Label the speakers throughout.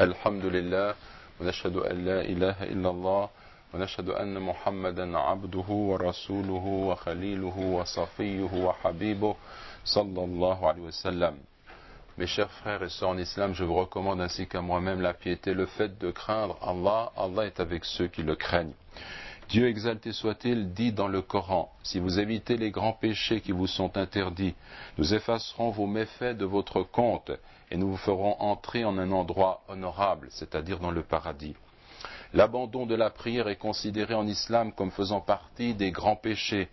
Speaker 1: الحمد لله ونشهد أن لا إله إلا الله ونشهد أن محمدا عبده ورسوله وخليله وصفيه وحبيبه صلى الله عليه وسلم Mes chers frères et sœurs en islam, je vous recommande ainsi qu'à moi-même la piété, le fait de craindre Allah. Allah est avec ceux qui le craignent. Dieu exalté soit-il dit dans le Coran, si vous évitez les grands péchés qui vous sont interdits, nous effacerons vos méfaits de votre compte et nous vous ferons entrer en un endroit honorable, c'est-à-dire dans le paradis. L'abandon de la prière est considéré en islam comme faisant partie des grands péchés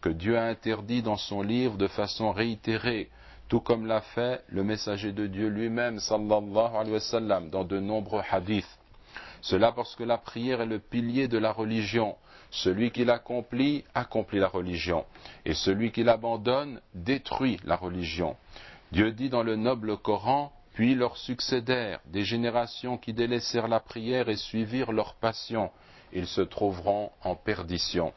Speaker 1: que Dieu a interdits dans son livre de façon réitérée, tout comme l'a fait le messager de Dieu lui-même, sallallahu alayhi wa sallam, dans de nombreux hadiths. Cela parce que la prière est le pilier de la religion. Celui qui l'accomplit accomplit la religion, et celui qui l'abandonne détruit la religion. Dieu dit dans le noble Coran, puis leur succédèrent des générations qui délaissèrent la prière et suivirent leur passion. Ils se trouveront en perdition.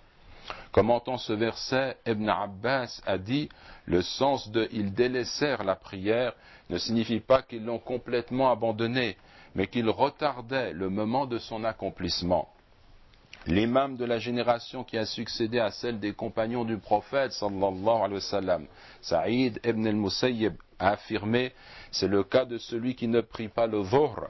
Speaker 1: Commentant ce verset, Ibn Abbas a dit le sens de ils délaissèrent la prière ne signifie pas qu'ils l'ont complètement abandonnée, mais qu'ils retardaient le moment de son accomplissement. L'imam de la génération qui a succédé à celle des compagnons du prophète sallallahu alayhi wa sallam, Saïd ibn al-Musayyib, a affirmé c'est le cas de celui qui ne prie pas le dhuhr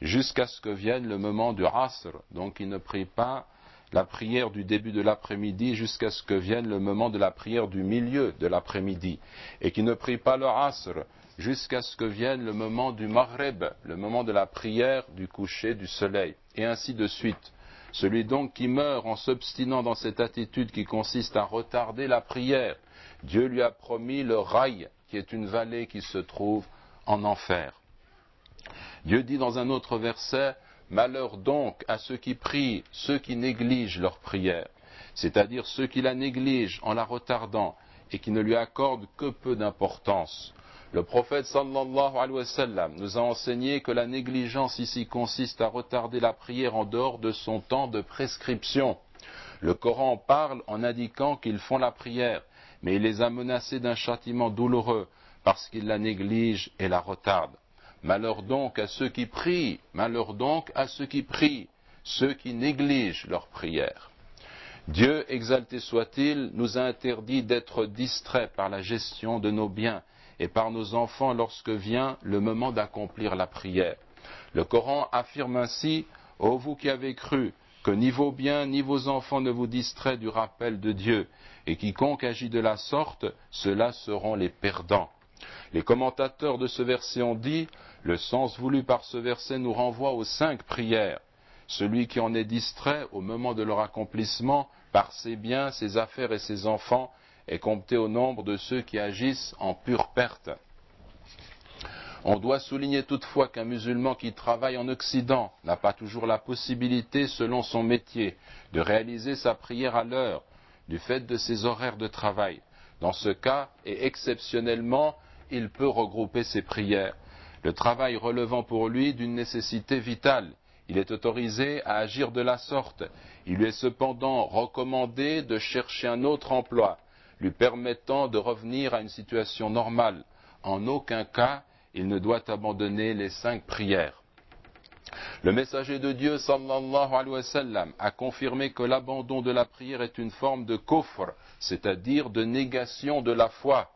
Speaker 1: jusqu'à ce que vienne le moment du asr, donc il ne prie pas la prière du début de l'après-midi jusqu'à ce que vienne le moment de la prière du milieu de l'après-midi, et qui ne prie pas le asr jusqu'à ce que vienne le moment du maghreb, le moment de la prière du coucher du soleil, et ainsi de suite. Celui donc qui meurt en s'obstinant dans cette attitude qui consiste à retarder la prière, Dieu lui a promis le rail, qui est une vallée qui se trouve en enfer. Dieu dit dans un autre verset, Malheur donc à ceux qui prient, ceux qui négligent leur prière, c'est-à-dire ceux qui la négligent en la retardant et qui ne lui accordent que peu d'importance. Le prophète sallallahu alayhi wa sallam nous a enseigné que la négligence ici consiste à retarder la prière en dehors de son temps de prescription. Le Coran parle en indiquant qu'ils font la prière, mais il les a menacés d'un châtiment douloureux parce qu'ils la négligent et la retardent. Malheur donc à ceux qui prient, malheur donc à ceux qui prient, ceux qui négligent leur prière. Dieu, exalté soit-il, nous a interdit d'être distraits par la gestion de nos biens et par nos enfants lorsque vient le moment d'accomplir la prière. Le Coran affirme ainsi, Ô vous qui avez cru, que ni vos biens ni vos enfants ne vous distraient du rappel de Dieu, et quiconque agit de la sorte, ceux-là seront les perdants. Les commentateurs de ce verset ont dit, le sens voulu par ce verset nous renvoie aux cinq prières. Celui qui en est distrait au moment de leur accomplissement par ses biens, ses affaires et ses enfants est compté au nombre de ceux qui agissent en pure perte. On doit souligner toutefois qu'un musulman qui travaille en Occident n'a pas toujours la possibilité, selon son métier, de réaliser sa prière à l'heure, du fait de ses horaires de travail. Dans ce cas, et exceptionnellement, il peut regrouper ses prières, le travail relevant pour lui d'une nécessité vitale. Il est autorisé à agir de la sorte. Il lui est cependant recommandé de chercher un autre emploi, lui permettant de revenir à une situation normale. En aucun cas, il ne doit abandonner les cinq prières. Le messager de Dieu, sallallahu alayhi wa a confirmé que l'abandon de la prière est une forme de kufr, c'est-à-dire de négation de la foi.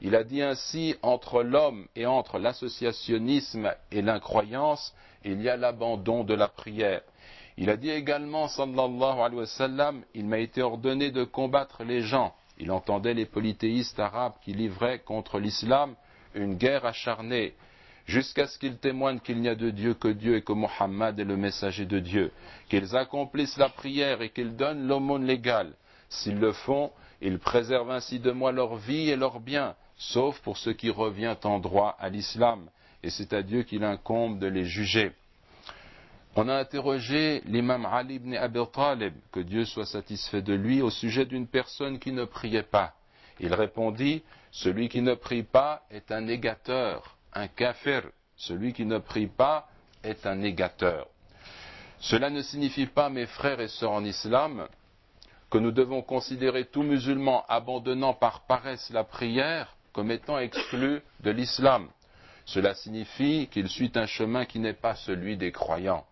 Speaker 1: Il a dit ainsi, entre l'homme et entre l'associationnisme et l'incroyance, il y a l'abandon de la prière. Il a dit également, sallallahu alayhi wa il m'a été ordonné de combattre les gens. Il entendait les polythéistes arabes qui livraient contre l'islam une guerre acharnée, jusqu'à ce qu'ils témoignent qu'il n'y a de Dieu que Dieu et que Mohammed est le messager de Dieu, qu'ils accomplissent la prière et qu'ils donnent l'aumône légale. S'ils le font, ils préservent ainsi de moi leur vie et leurs biens, sauf pour ce qui revient en droit à l'islam, et c'est à Dieu qu'il incombe de les juger. On a interrogé l'imam Ali ibn Abi Talib, que Dieu soit satisfait de lui, au sujet d'une personne qui ne priait pas. Il répondit, celui qui ne prie pas est un négateur, un kafir. Celui qui ne prie pas est un négateur. Cela ne signifie pas, mes frères et sœurs en islam, nous devons considérer tout musulman abandonnant par paresse la prière comme étant exclu de l'islam. Cela signifie qu'il suit un chemin qui n'est pas celui des croyants.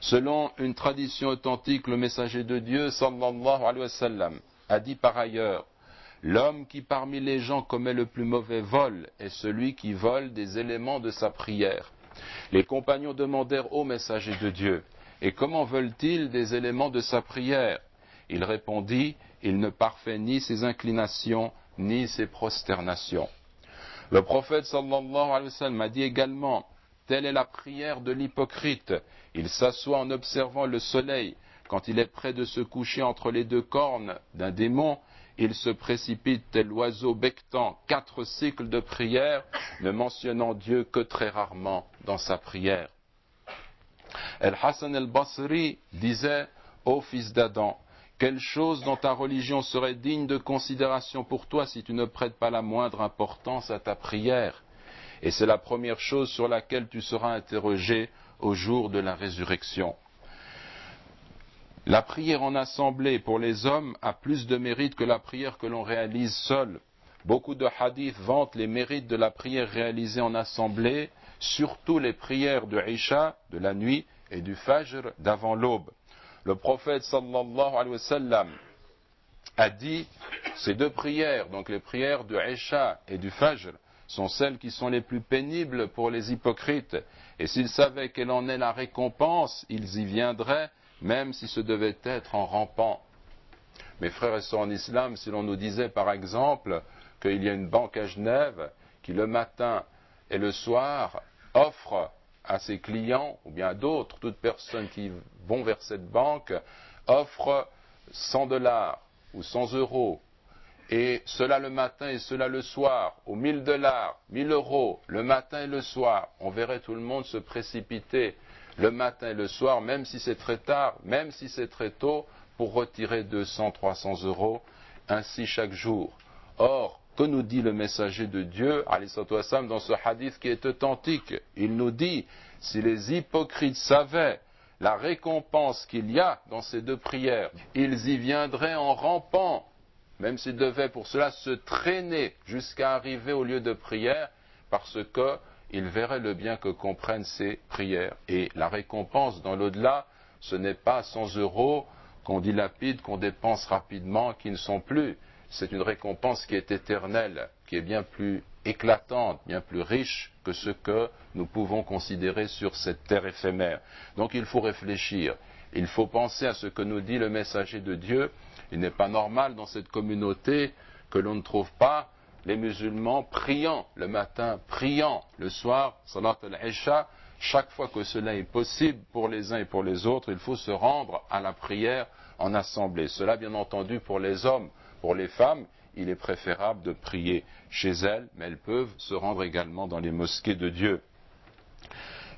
Speaker 1: Selon une tradition authentique, le messager de Dieu, sallallahu alayhi wa sallam, a dit par ailleurs, L'homme qui parmi les gens commet le plus mauvais vol est celui qui vole des éléments de sa prière. Les compagnons demandèrent au messager de Dieu, Et comment veulent-ils des éléments de sa prière? Il répondit, Il ne parfait ni ses inclinations, ni ses prosternations. Le prophète sallallahu alayhi wa sallam a dit également, Telle est la prière de l'hypocrite. Il s'assoit en observant le soleil. Quand il est prêt de se coucher entre les deux cornes d'un démon, il se précipite tel oiseau bectant quatre cycles de prière, ne mentionnant Dieu que très rarement dans sa prière. El Hassan el Basri disait Ô fils d'Adam, quelle chose dans ta religion serait digne de considération pour toi si tu ne prêtes pas la moindre importance à ta prière? Et c'est la première chose sur laquelle tu seras interrogé au jour de la résurrection. La prière en assemblée pour les hommes a plus de mérite que la prière que l'on réalise seul. Beaucoup de hadiths vantent les mérites de la prière réalisée en assemblée, surtout les prières de Isha, de la nuit, et du Fajr d'avant l'aube. Le prophète sallallahu alayhi wa a dit ces deux prières, donc les prières de Isha et du Fajr, sont celles qui sont les plus pénibles pour les hypocrites, et s'ils savaient quelle en est la récompense, ils y viendraient même si ce devait être en rampant. Mes frères et sœurs en islam, si l'on nous disait par exemple qu'il y a une banque à Genève qui le matin et le soir offre à ses clients, ou bien à d'autres, toutes personnes qui vont vers cette banque, offre 100 dollars ou 100 euros, et cela le matin et cela le soir, ou 1000 dollars, 1000 euros, le matin et le soir, on verrait tout le monde se précipiter le matin et le soir, même si c'est très tard, même si c'est très tôt, pour retirer 200, 300 euros, ainsi chaque jour. Or, que nous dit le messager de Dieu, wasallam, dans ce hadith qui est authentique? Il nous dit, si les hypocrites savaient la récompense qu'il y a dans ces deux prières, ils y viendraient en rampant, même s'ils devaient pour cela se traîner jusqu'à arriver au lieu de prière, parce que il verrait le bien que comprennent ces prières. Et la récompense dans l'au-delà, ce n'est pas 100 euros qu'on dilapide, qu'on dépense rapidement, qui ne sont plus. C'est une récompense qui est éternelle, qui est bien plus éclatante, bien plus riche que ce que nous pouvons considérer sur cette terre éphémère. Donc il faut réfléchir. Il faut penser à ce que nous dit le messager de Dieu. Il n'est pas normal dans cette communauté que l'on ne trouve pas les musulmans priant le matin, priant le soir, salat al-isha, chaque fois que cela est possible pour les uns et pour les autres, il faut se rendre à la prière en assemblée. Cela, bien entendu, pour les hommes, pour les femmes, il est préférable de prier chez elles, mais elles peuvent se rendre également dans les mosquées de Dieu.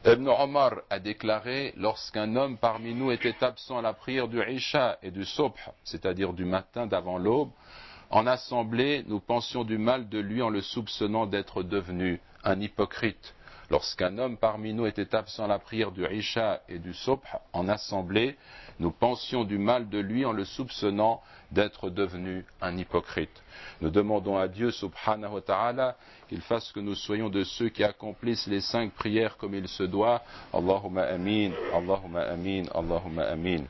Speaker 1: Ibn Omar a déclaré, lorsqu'un homme parmi nous était absent à la prière du Isha et du Subh, c'est-à-dire du matin d'avant l'aube, en assemblée, nous pensions du mal de lui en le soupçonnant d'être devenu un hypocrite. Lorsqu'un homme parmi nous était absent à la prière du Isha et du Subh en assemblée, nous pensions du mal de lui en le soupçonnant d'être devenu un hypocrite. Nous demandons à Dieu subhanahu qu'il fasse que nous soyons de ceux qui accomplissent les cinq prières comme il se doit. Allahumma amin, Allahumma amin, Allahumma amin.